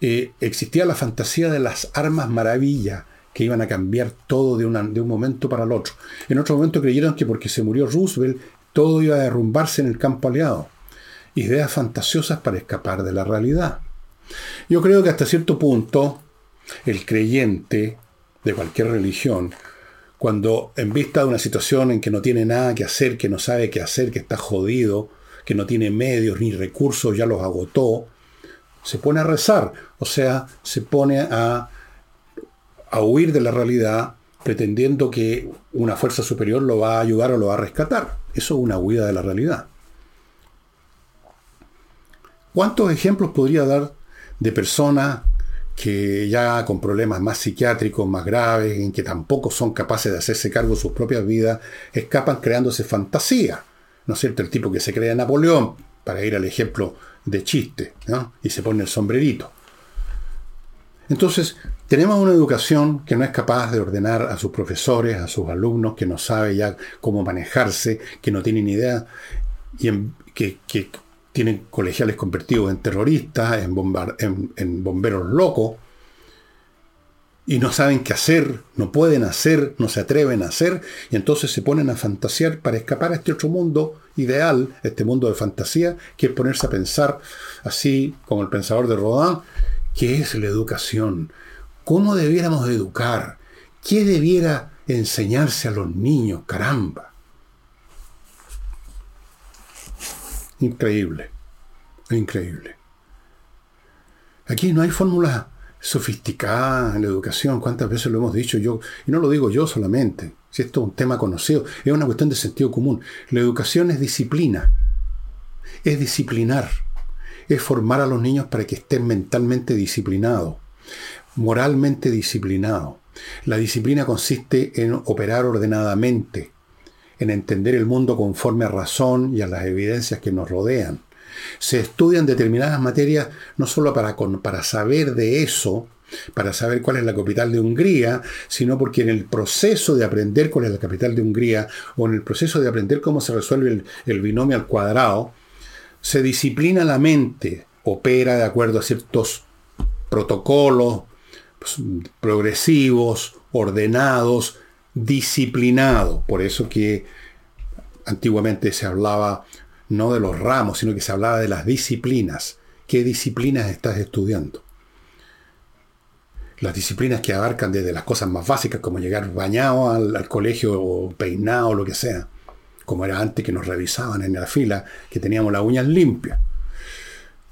eh, existía la fantasía de las armas maravilla que iban a cambiar todo de, de un momento para el otro. En otro momento creyeron que porque se murió Roosevelt, todo iba a derrumbarse en el campo aliado. Ideas fantasiosas para escapar de la realidad. Yo creo que hasta cierto punto el creyente de cualquier religión cuando en vista de una situación en que no tiene nada que hacer, que no sabe qué hacer, que está jodido, que no tiene medios ni recursos, ya los agotó, se pone a rezar, o sea, se pone a, a huir de la realidad pretendiendo que una fuerza superior lo va a ayudar o lo va a rescatar. Eso es una huida de la realidad. ¿Cuántos ejemplos podría dar de personas que ya con problemas más psiquiátricos, más graves, en que tampoco son capaces de hacerse cargo de sus propias vidas, escapan creándose fantasía. ¿No es cierto? El tipo que se crea Napoleón, para ir al ejemplo de chiste, ¿no? y se pone el sombrerito. Entonces, tenemos una educación que no es capaz de ordenar a sus profesores, a sus alumnos, que no sabe ya cómo manejarse, que no tienen idea, y que, tienen colegiales convertidos en terroristas, en, bomberos locos, y no saben qué hacer, no pueden hacer, no se atreven a hacer, y entonces se ponen a fantasear para escapar a este otro mundo ideal, este mundo de fantasía, que es ponerse a pensar así como el pensador de Rodin, ¿qué es la educación? ¿Cómo debiéramos educar? ¿Qué debiera enseñarse a los niños? Caramba. Increíble, increíble. Aquí no hay fórmulas sofisticadas en la educación, cuántas veces lo hemos dicho yo, y no lo digo yo solamente, si esto es un tema conocido, es una cuestión de sentido común. La educación es disciplina, es disciplinar, es formar a los niños para que estén mentalmente disciplinados, moralmente disciplinados. La disciplina consiste en operar ordenadamente, en entender el mundo conforme a razón y a las evidencias que nos rodean. Se estudian determinadas materias no solo para, para saber de eso, para saber cuál es la capital de Hungría, sino porque en el proceso de aprender cuál es la capital de Hungría o en el proceso de aprender cómo se resuelve el, binomio al cuadrado, se disciplina la mente, opera de acuerdo a ciertos protocolos pues, progresivos, ordenados, disciplinados. Por eso que antiguamente se hablaba no de los ramos, sino que se hablaba de las disciplinas. ¿Qué disciplinas estás estudiando? las disciplinas que abarcan desde las cosas más básicas, como llegar bañado al, colegio o peinado o lo que sea, como era antes que nos revisaban en la fila, que teníamos las uñas limpias.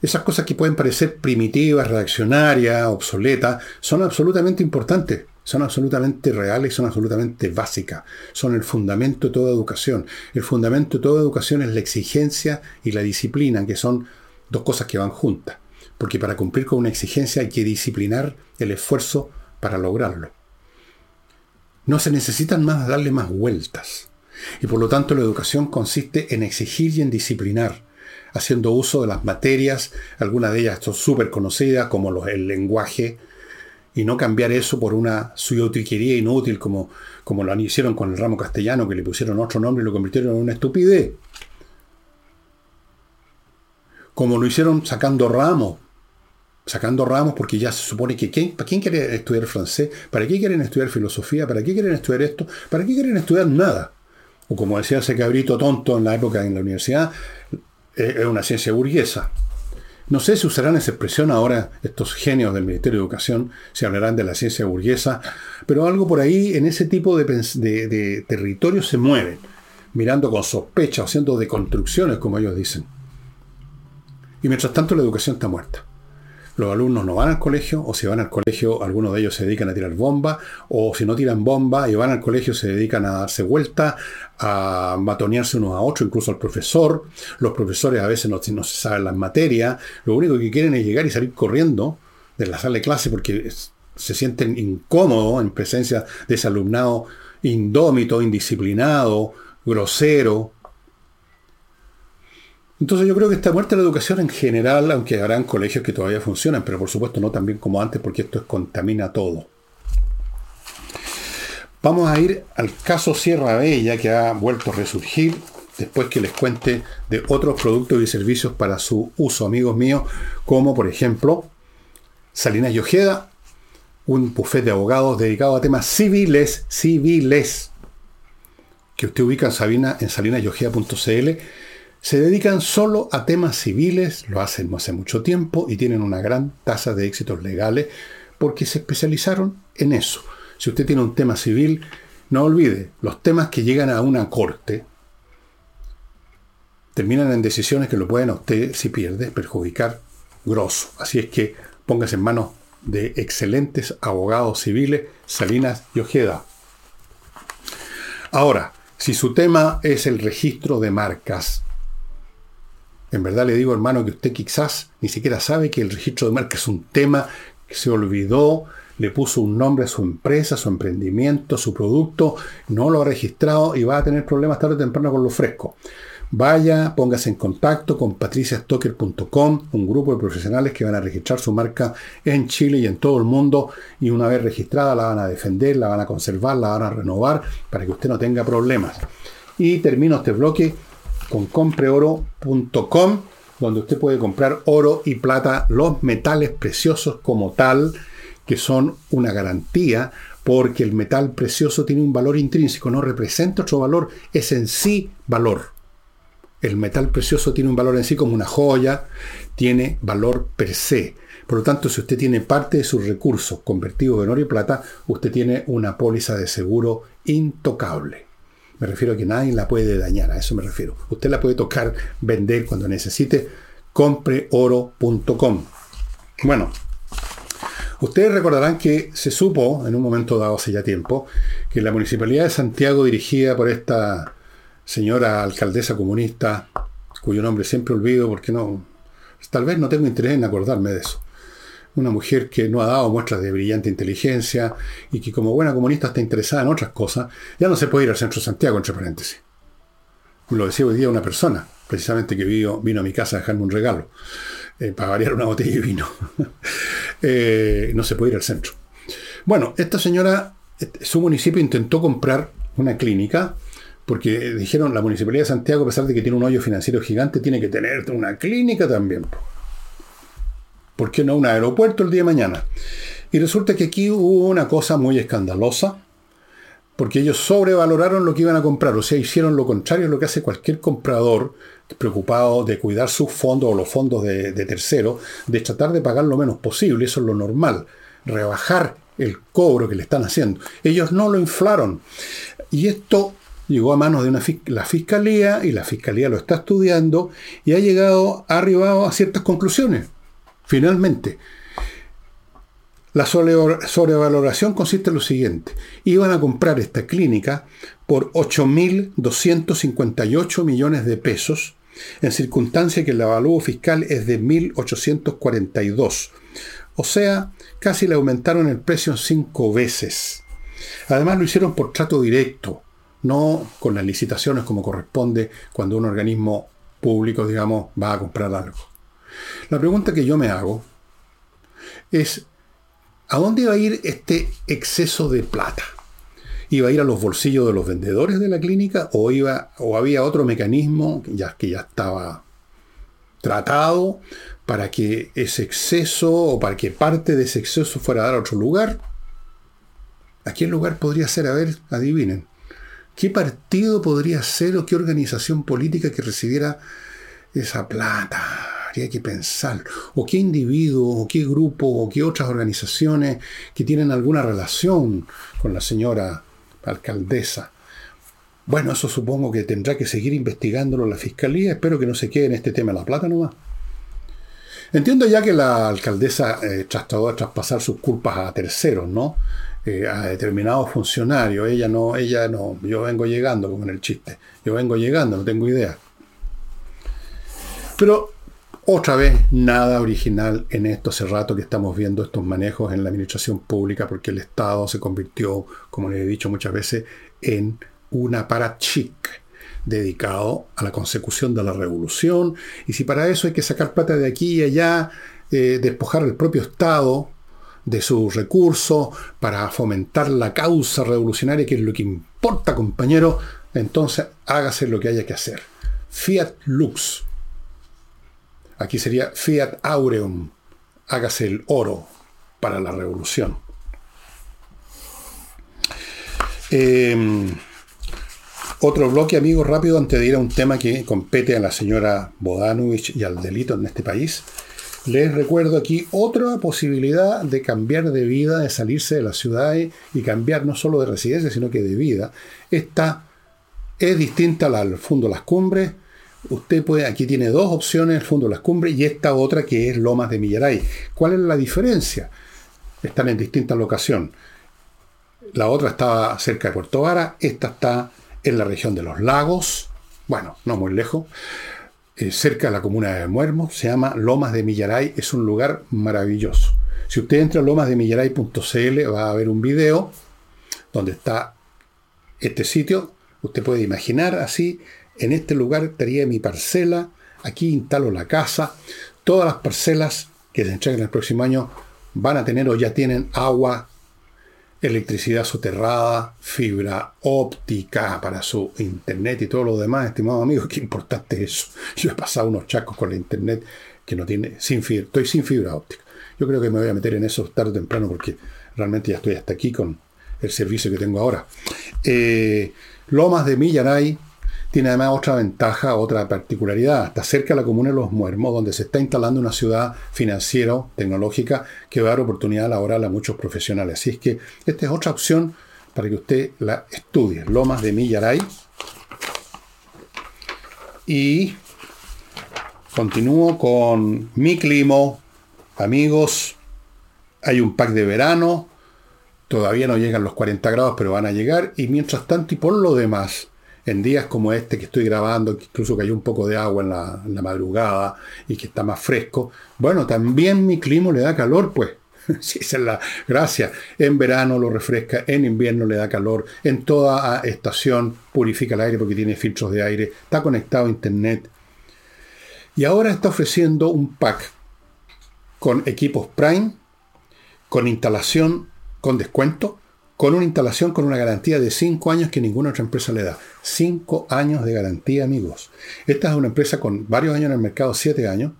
Esas cosas que pueden parecer primitivas, reaccionarias, obsoletas, son absolutamente importantes, son absolutamente reales, son absolutamente básicas, son el fundamento de toda educación. El fundamento de toda educación es la exigencia y la disciplina, que son dos cosas que van juntas porque para cumplir con una exigencia hay que disciplinar el esfuerzo para lograrlo. No se necesitan más darle más vueltas. Y por lo tanto la educación consiste en exigir y en disciplinar, haciendo uso de las materias, algunas de ellas son súper conocidas, como el lenguaje, y no cambiar eso por una suyotiquería inútil como, como lo hicieron con el ramo castellano, que le pusieron otro nombre y lo convirtieron en una estupidez. Como lo hicieron sacando ramos, sacando ramos porque ya se supone que ¿quién, ¿para quién quiere estudiar francés? ¿Para qué quieren estudiar filosofía? ¿Para qué quieren estudiar esto? ¿Para qué quieren estudiar nada? O como decía ese cabrito tonto en la época en la universidad, es una ciencia burguesa. No sé si usarán esa expresión ahora estos genios del Ministerio de Educación, si hablarán de la ciencia burguesa, pero algo por ahí en ese tipo de, de, de territorios se mueven, mirando con sospecha, haciendo deconstrucciones, como ellos dicen. Y mientras tanto la educación está muerta los alumnos no van al colegio, o si van al colegio, algunos de ellos se dedican a tirar bomba, o si no tiran bomba y van al colegio, se dedican a darse vuelta, a matonearse unos a otros, incluso al profesor. Los profesores a veces no, no se saben las materias, lo único que quieren es llegar y salir corriendo de la sala de clase porque se sienten incómodos en presencia de ese alumnado indómito, indisciplinado, grosero, entonces yo creo que está muerta la educación en general, aunque habrán colegios que todavía funcionan, pero por supuesto no tan bien como antes, porque esto es, contamina todo. Vamos a ir al caso Sierra Bella, que ha vuelto a resurgir después que les cuente de otros productos y servicios para su uso, amigos míos, como por ejemplo Salinas y Ojeda, un buffet de abogados dedicado a temas civiles, civiles, que usted ubica en, Sabina, en salinasyojeda.cl se dedican solo a temas civiles, lo hacen hace mucho tiempo y tienen una gran tasa de éxitos legales porque se especializaron en eso. Si usted tiene un tema civil, no olvide, los temas que llegan a una corte terminan en decisiones que lo pueden a usted, si pierde, perjudicar grosso. Así es que póngase en manos de excelentes abogados civiles, Salinas y Ojeda. Ahora, si su tema es el registro de marcas, en verdad le digo, hermano, que usted quizás ni siquiera sabe que el registro de marca es un tema se olvidó, le puso un nombre a su empresa, su emprendimiento, su producto, no lo ha registrado y va a tener problemas tarde o temprano con lo fresco. Vaya, póngase en contacto con patriciastocker.com, un grupo de profesionales que van a registrar su marca en Chile y en todo el mundo y una vez registrada la van a defender, la van a conservar, la van a renovar para que usted no tenga problemas. Y termino este bloque con compreoro.com, donde usted puede comprar oro y plata, los metales preciosos como tal, que son una garantía porque el metal precioso tiene un valor intrínseco, no representa otro valor, es en sí valor. El metal precioso tiene un valor en sí como una joya, tiene valor per se. Por lo tanto, si usted tiene parte de sus recursos convertidos en oro y plata, usted tiene una póliza de seguro intocable. Me refiero a que nadie la puede dañar, a eso me refiero. Usted la puede tocar, vender cuando necesite. Compreoro.com. Bueno, ustedes recordarán que se supo, en un momento dado hace ya tiempo, que la Municipalidad de Santiago, dirigida por esta señora alcaldesa comunista, cuyo nombre siempre olvido porque no, tal vez no tengo interés en acordarme de eso. Una mujer que no ha dado muestras de brillante inteligencia y que como buena comunista está interesada en otras cosas, ya no se puede ir al centro de Santiago, entre paréntesis. Lo decía hoy día una persona, precisamente que vino, vino a mi casa a dejarme un regalo, eh, para variar una botella de vino. Eh, no se puede ir al centro. Bueno, esta señora, este, su municipio intentó comprar una clínica porque dijeron, la Municipalidad de Santiago, a pesar de que tiene un hoyo financiero gigante, tiene que tener una clínica también. ¿Por qué no un aeropuerto el día de mañana? Y resulta que aquí hubo una cosa muy escandalosa, porque ellos sobrevaloraron lo que iban a comprar, o sea, hicieron lo contrario a lo que hace cualquier comprador preocupado de cuidar sus fondos o los fondos de, terceros, de tratar de pagar lo menos posible, eso es lo normal, rebajar el cobro que le están haciendo. Ellos no lo inflaron. Y esto llegó a manos de una, la fiscalía y la fiscalía lo está estudiando y ha llegado, ha arribado a ciertas conclusiones. Finalmente, la sobrevaloración consiste en lo siguiente. Iban a comprar esta clínica por 8.258 millones de pesos, en circunstancia que el avalúo fiscal es de 1.842. O sea, casi le aumentaron el precio cinco veces. Además lo hicieron por trato directo no con las licitaciones como corresponde cuando un organismo público, digamos, va a comprar algo. La pregunta que yo me hago es, ¿a dónde iba a ir este exceso de plata? ¿Iba a ir a los bolsillos de los vendedores de la clínica o, iba, o había otro mecanismo ya, que ya estaba tratado para que ese exceso o para que parte de ese exceso fuera a dar a otro lugar? ¿A qué lugar podría ser? A ver, adivinen. ¿Qué partido podría ser o qué organización política que recibiera esa plata? Habría que pensar. O qué individuo, o qué grupo, o qué otras organizaciones que tienen alguna relación con la señora alcaldesa. Bueno, eso supongo que tendrá que seguir investigándolo la fiscalía. Espero que no se quede en este tema la plata nomás. Entiendo ya que la alcaldesa eh, trató de traspasar sus culpas a terceros, ¿no? Eh, a determinados funcionarios. Ella no, ella no, yo vengo llegando, como en el chiste. Yo vengo llegando, no tengo idea. Pero otra vez, nada original en esto. Hace rato que estamos viendo estos manejos en la administración pública porque el Estado se convirtió, como les he dicho muchas veces, en una parachic dedicado a la consecución de la revolución. Y si para eso hay que sacar plata de aquí y allá, eh, despojar al propio Estado de sus recursos para fomentar la causa revolucionaria, que es lo que importa, compañero, entonces hágase lo que haya que hacer. Fiat Lux. Aquí sería Fiat Aureum. Hágase el oro para la revolución. Em, otro bloque, amigos, rápido, antes de ir a un tema que compete a la señora Bodanovich y al delito en este país. Les recuerdo aquí otra posibilidad de cambiar de vida, de salirse de la ciudad y cambiar no solo de residencia, sino que de vida. Esta es distinta al Fondo Las Cumbres. Usted puede, aquí tiene dos opciones, el Fondo Las Cumbres y esta otra que es Lomas de Millaray. ¿Cuál es la diferencia? Están en distinta locación. La otra estaba cerca de Puerto Vara, esta está en la región de los lagos, bueno, no muy lejos. eh, cerca de la comuna de Muermo, se llama Lomas de Millaray, es un lugar maravilloso. Si usted entra a lomasdemillaray.cl va a ver un video donde está este sitio. Usted puede imaginar así, en este lugar estaría mi parcela, aquí instalo la casa, todas las parcelas que se entreguen el próximo año van a tener o ya tienen agua, electricidad soterrada, fibra óptica para su internet y todo lo demás, estimados amigos, qué importante es eso. Yo he pasado unos chacos con la internet que no tiene, sin fibra, estoy sin fibra óptica. Yo creo que me voy a meter en eso tarde o temprano porque realmente ya estoy hasta aquí con el servicio que tengo ahora. Eh, Lomas de Millaray tiene además otra ventaja, otra particularidad. Está cerca de la comuna de Los Muermos, donde se está instalando una ciudad financiera, tecnológica, que va a dar oportunidad laboral a muchos profesionales. Así es que esta es otra opción para que usted la estudie. Lomas de Millaray. Y continúo con mi clima, amigos. Hay un pack de verano. Todavía no llegan los 40 grados, pero van a llegar. Y mientras tanto, y por lo demás, en días como este que estoy grabando, que incluso cayó un poco de agua en la, madrugada y que está más fresco, bueno, también mi clima le da calor, pues. Sí, es la gracia. En verano lo refresca, en invierno le da calor, en toda estación purifica el aire porque tiene filtros de aire, está conectado a internet. Y ahora está ofreciendo un pack con equipos Prime, con instalación con descuento, con una instalación con una garantía de 5 años que ninguna otra empresa le da. 5 años de garantía, amigos. Esta es una empresa con varios años en el mercado, 7 años.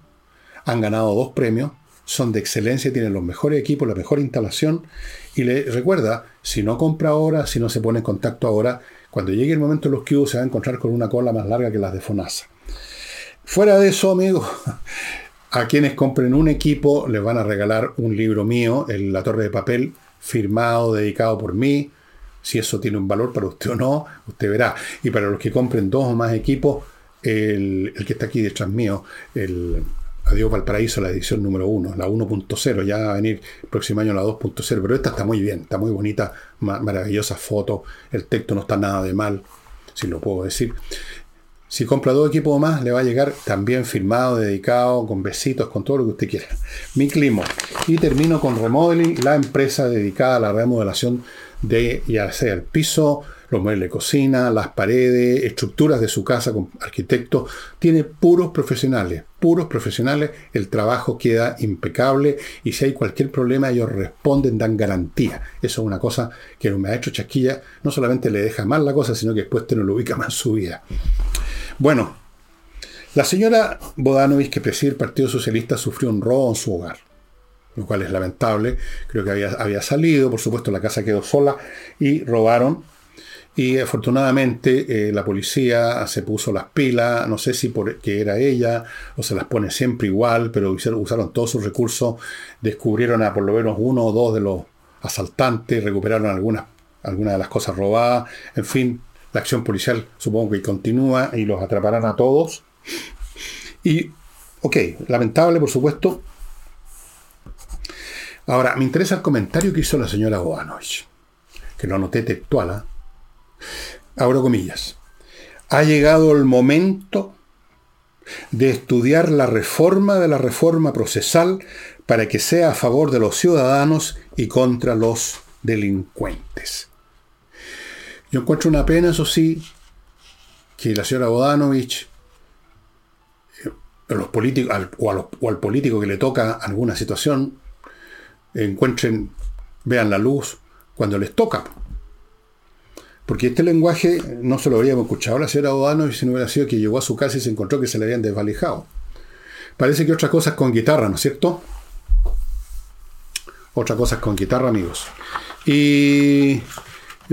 Han ganado dos premios, son de excelencia, tienen los mejores equipos, la mejor instalación. Y le recuerda, si no compra ahora, si no se pone en contacto ahora, cuando llegue el momento de los que se va a encontrar con una cola más larga que las de FONASA. Fuera de eso, amigos, a quienes compren un equipo les van a regalar un libro mío, La Torre de Papel, firmado, dedicado por mí. Si eso tiene un valor para usted o no, usted verá. Y para los que compren dos o más equipos, el, que está aquí detrás mío, el Adiós Valparaíso, la edición número 1, la 1.0, ya va a venir el próximo año la 2.0, pero esta está muy bien, está muy bonita, maravillosa foto, el texto no está nada de mal, si lo puedo decir. Si compra dos equipos más, le va a llegar también firmado, dedicado, con besitos, con todo lo que usted quiera. Mi clima. Y termino con Remodeling, la empresa dedicada a la remodelación de ya sea el piso, los muebles de cocina, las paredes, estructuras de su casa con arquitectos. Tiene puros profesionales, puros profesionales. El trabajo queda impecable y si hay cualquier problema ellos responden, dan garantía. Eso es una cosa que me ha hecho Chasquilla. No solamente le deja mal la cosa, sino que después te no lo ubica más su vida. Bueno, la señora Bodanovich, que preside el Partido Socialista, sufrió un robo en su hogar, lo cual es lamentable. Creo que había, había salido, por supuesto, la casa quedó sola y robaron. Y afortunadamente eh, la policía se puso las pilas, no sé si porque era ella o se las pone siempre igual, pero usaron, todos sus recursos, descubrieron a por lo menos uno o dos de los asaltantes, recuperaron algunas, algunas de las cosas robadas, en fin, la acción policial supongo que continúa y los atraparán a todos. Y, ok, lamentable por supuesto. Ahora, me interesa el comentario que hizo la señora Boanovich, que lo anoté textual. ¿eh? Abro comillas. Ha llegado el momento de estudiar la reforma de la reforma procesal para que sea a favor de los ciudadanos y contra los delincuentes. Yo encuentro una pena, eso sí, que la señora Bodanovich eh, los políticos, o, al político que le toca alguna situación, encuentren, vean la luz cuando les toca. Porque este lenguaje no se lo habríamos escuchado a la señora Bodanovich si no hubiera sido que llegó a su casa y se encontró que se le habían desvalijado. Parece que otra cosa es con guitarra, ¿no es cierto? Otra cosa es con guitarra, amigos. Y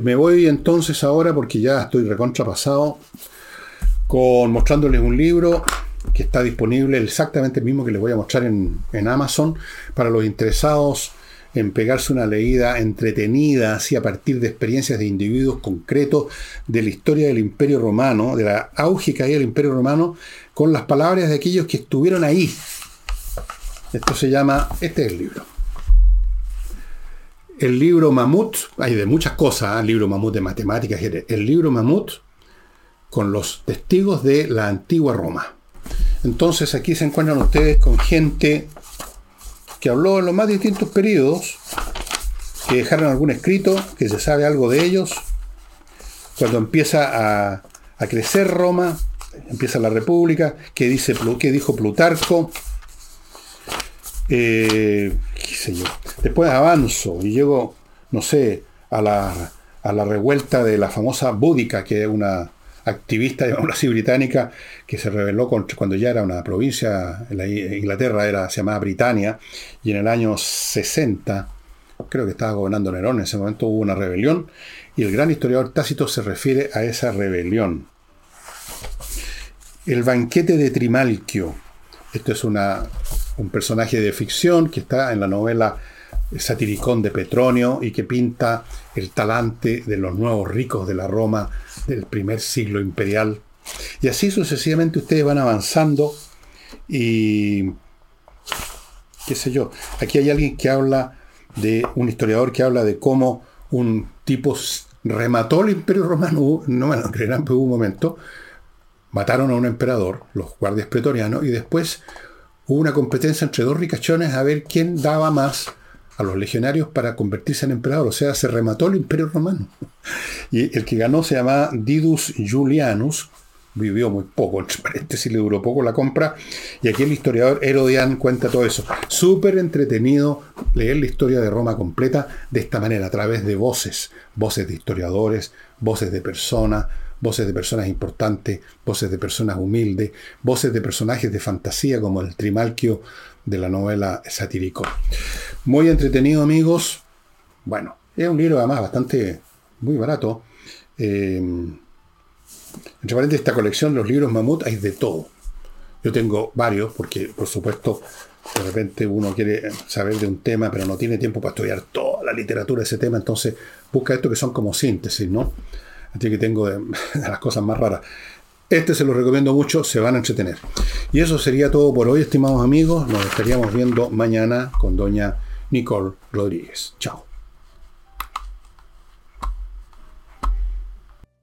me voy entonces ahora, porque ya estoy recontrapasado, con mostrándoles un libro que está disponible exactamente el mismo que les voy a mostrar en, Amazon para los interesados en pegarse una leída entretenida, así a partir de experiencias de individuos concretos de la historia del Imperio Romano, de la auge que había del Imperio Romano, con las palabras de aquellos que estuvieron ahí. Esto se llama, este es el libro el libro Mamut, hay de muchas cosas, ¿eh? el libro Mamut de matemáticas, el libro Mamut con los testigos de la antigua Roma. Entonces aquí se encuentran ustedes con gente que habló en los más distintos periodos, que dejaron algún escrito, que se sabe algo de ellos. Cuando empieza a, crecer Roma, empieza la República, que, dice, que dijo Plutarco, eh. Después avanzo y llego, no sé, a la, a la revuelta de la famosa Búdica, que es una activista, digamos así, británica, que se rebeló cuando ya era una provincia, en la Inglaterra era, se llamaba Britania, y en el año 60, creo que estaba gobernando Nerón, en ese momento hubo una rebelión, y el gran historiador Tácito se refiere a esa rebelión. El banquete de Trimalquio. Esto es una, un personaje de ficción que está en la novela satiricón de Petronio y que pinta el talante de los nuevos ricos de la Roma del primer siglo imperial. Y así sucesivamente ustedes van avanzando y qué sé yo. Aquí hay alguien que habla de un historiador que habla de cómo un tipo remató el imperio romano, no me lo creerán, pero hubo un momento, mataron a un emperador, los guardias pretorianos, y después hubo una competencia entre dos ricachones a ver quién daba más a los legionarios para convertirse en emperador. O sea, se remató el imperio romano. Y el que ganó se llamaba Didus Julianus, vivió muy poco, entre paréntesis le duró poco la compra, y aquí el historiador Herodian cuenta todo eso. Súper entretenido leer la historia de Roma completa de esta manera, a través de voces, voces de historiadores, voces de personas, voces de personas importantes, voces de personas humildes, voces de personajes de fantasía como el Trimalquio de la novela satírico. Muy entretenido, amigos. Bueno, es un libro además bastante, muy barato. Eh, entre esta colección, los libros Mamut, hay de todo. Yo tengo varios, porque por supuesto, de repente uno quiere saber de un tema, pero no tiene tiempo para estudiar toda la literatura de ese tema, entonces busca esto que son como síntesis, ¿no? Así que tengo de, las cosas más raras. Este se lo recomiendo mucho, se van a entretener. Y eso sería todo por hoy, estimados amigos. Nos estaríamos viendo mañana con doña Nicole Rodríguez. Chao.